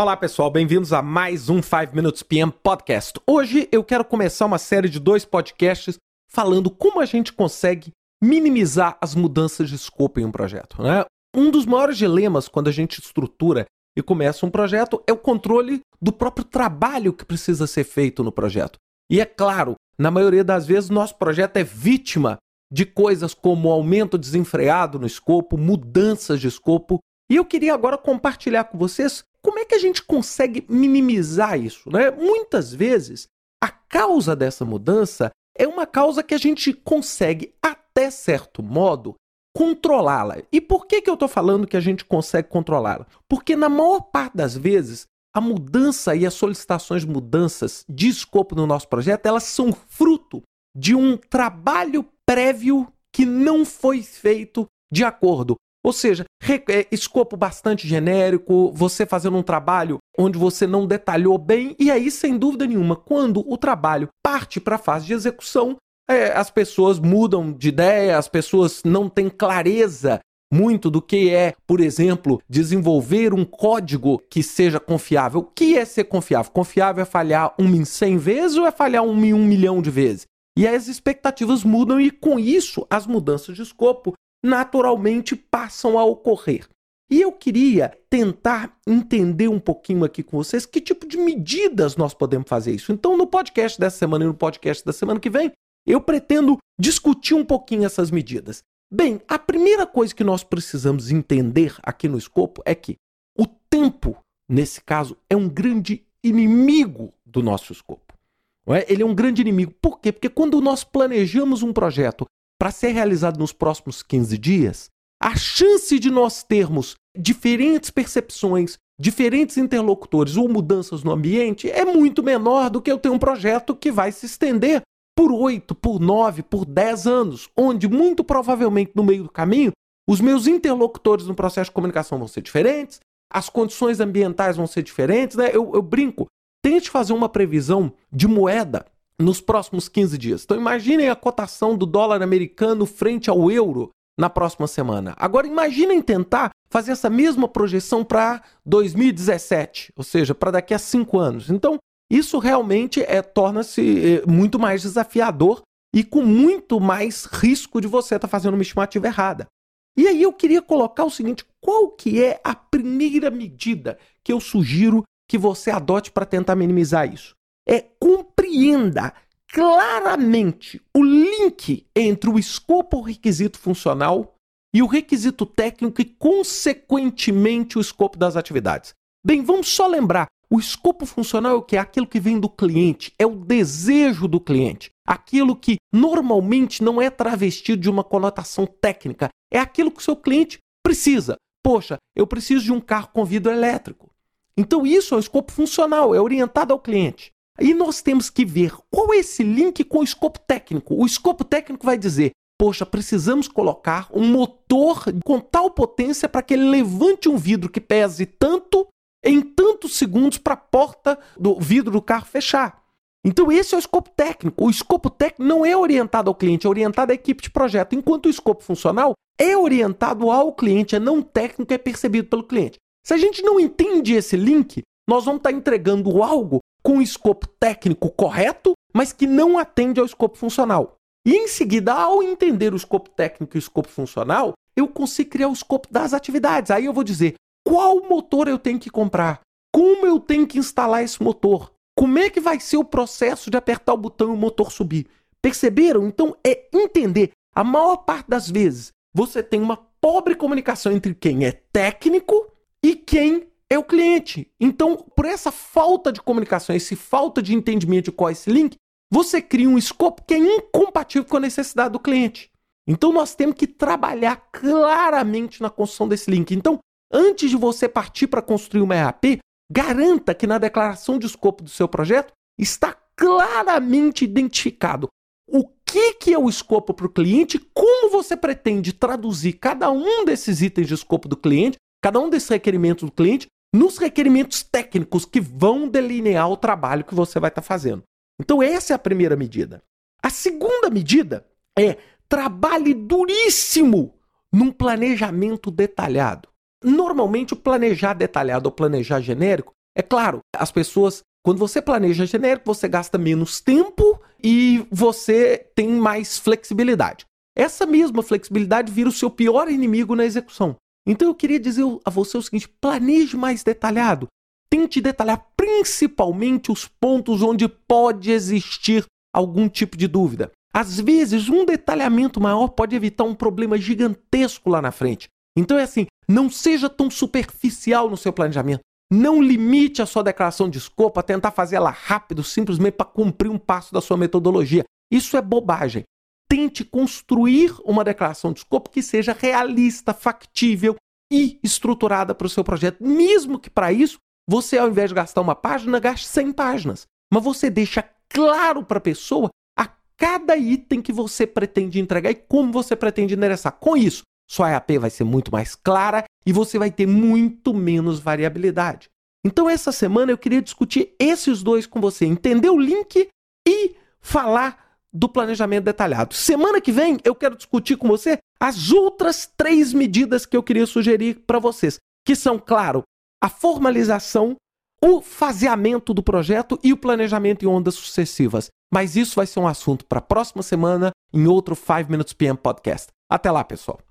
Olá pessoal, bem-vindos a mais um 5 Minutes PM Podcast. Hoje eu quero começar uma série de dois podcasts falando como a gente consegue minimizar as mudanças de escopo em um projeto. Né? Um dos maiores dilemas quando a gente estrutura e começa um projeto é o controle do próprio trabalho que precisa ser feito no projeto. E é claro, na maioria das vezes, nosso projeto é vítima de coisas como aumento desenfreado no escopo, mudanças de escopo. E eu queria agora compartilhar com vocês como é que a gente consegue minimizar isso? Né? Muitas vezes, a causa dessa mudança é uma causa que a gente consegue, até certo modo, controlá-la. E por que, que eu estou falando que a gente consegue controlá-la? Porque, na maior parte das vezes, a mudança e as solicitações mudanças de escopo no nosso projeto, elas são fruto de um trabalho prévio que não foi feito de acordo ou seja, é, escopo bastante genérico, você fazendo um trabalho onde você não detalhou bem, e aí, sem dúvida nenhuma, quando o trabalho parte para a fase de execução, é, as pessoas mudam de ideia, as pessoas não têm clareza muito do que é, por exemplo, desenvolver um código que seja confiável. O que é ser confiável? Confiável é falhar um em 100 vezes ou é falhar um em um milhão de vezes? E as expectativas mudam, e com isso, as mudanças de escopo naturalmente passam a ocorrer. E eu queria tentar entender um pouquinho aqui com vocês que tipo de medidas nós podemos fazer isso. Então, no podcast dessa semana e no podcast da semana que vem, eu pretendo discutir um pouquinho essas medidas. Bem, a primeira coisa que nós precisamos entender aqui no escopo é que o tempo, nesse caso, é um grande inimigo do nosso escopo. É? Ele é um grande inimigo. Por quê? Porque quando nós planejamos um projeto para ser realizado nos próximos 15 dias, a chance de nós termos diferentes percepções, diferentes interlocutores ou mudanças no ambiente é muito menor do que eu ter um projeto que vai se estender por 8, por 9, por 10 anos, onde muito provavelmente no meio do caminho os meus interlocutores no processo de comunicação vão ser diferentes, as condições ambientais vão ser diferentes. Né? Eu, eu brinco, tente fazer uma previsão de moeda nos próximos 15 dias. Então imaginem a cotação do dólar americano frente ao euro na próxima semana. Agora imaginem tentar fazer essa mesma projeção para 2017, ou seja, para daqui a cinco anos. Então isso realmente é, torna-se é, muito mais desafiador e com muito mais risco de você estar tá fazendo uma estimativa errada. E aí eu queria colocar o seguinte: qual que é a primeira medida que eu sugiro que você adote para tentar minimizar isso? É compreenda claramente o link entre o escopo requisito funcional e o requisito técnico e, consequentemente, o escopo das atividades. Bem, vamos só lembrar: o escopo funcional é o que? É aquilo que vem do cliente, é o desejo do cliente. Aquilo que normalmente não é travestido de uma conotação técnica. É aquilo que o seu cliente precisa. Poxa, eu preciso de um carro com vidro elétrico. Então, isso é o escopo funcional, é orientado ao cliente. E nós temos que ver qual é esse link com o escopo técnico. O escopo técnico vai dizer: poxa, precisamos colocar um motor com tal potência para que ele levante um vidro que pese tanto em tantos segundos para a porta do vidro do carro fechar. Então, esse é o escopo técnico. O escopo técnico não é orientado ao cliente, é orientado à equipe de projeto, enquanto o escopo funcional é orientado ao cliente, é não técnico, é percebido pelo cliente. Se a gente não entende esse link, nós vamos estar entregando algo com o escopo técnico correto, mas que não atende ao escopo funcional. E em seguida, ao entender o escopo técnico e o escopo funcional, eu consigo criar o escopo das atividades. Aí eu vou dizer qual motor eu tenho que comprar, como eu tenho que instalar esse motor, como é que vai ser o processo de apertar o botão e o motor subir. Perceberam? Então é entender. A maior parte das vezes você tem uma pobre comunicação entre quem é técnico e quem é o cliente. Então, por essa falta de comunicação, essa falta de entendimento de qual é esse link, você cria um escopo que é incompatível com a necessidade do cliente. Então, nós temos que trabalhar claramente na construção desse link. Então, antes de você partir para construir uma ERP, garanta que na declaração de escopo do seu projeto está claramente identificado o que, que é o escopo para o cliente, como você pretende traduzir cada um desses itens de escopo do cliente, cada um desses requerimentos do cliente, nos requerimentos técnicos que vão delinear o trabalho que você vai estar tá fazendo. Então, essa é a primeira medida. A segunda medida é trabalhe duríssimo num planejamento detalhado. Normalmente, o planejar detalhado ou planejar genérico É claro, as pessoas, quando você planeja genérico, você gasta menos tempo e você tem mais flexibilidade. Essa mesma flexibilidade vira o seu pior inimigo na execução. Então eu queria dizer a você o seguinte: planeje mais detalhado. Tente detalhar principalmente os pontos onde pode existir algum tipo de dúvida. Às vezes, um detalhamento maior pode evitar um problema gigantesco lá na frente. Então é assim, não seja tão superficial no seu planejamento. Não limite a sua declaração de escopo a tentar fazer ela rápido, simplesmente para cumprir um passo da sua metodologia. Isso é bobagem. Tente construir uma declaração de escopo que seja realista, factível e estruturada para o seu projeto, mesmo que para isso você, ao invés de gastar uma página, gaste 100 páginas. Mas você deixa claro para a pessoa a cada item que você pretende entregar e como você pretende endereçar. Com isso, sua EAP vai ser muito mais clara e você vai ter muito menos variabilidade. Então, essa semana eu queria discutir esses dois com você, entender o link e falar do planejamento detalhado. Semana que vem eu quero discutir com você as outras três medidas que eu queria sugerir para vocês, que são, claro, a formalização, o faseamento do projeto e o planejamento em ondas sucessivas. Mas isso vai ser um assunto para a próxima semana em outro 5 Minutes PM Podcast. Até lá, pessoal.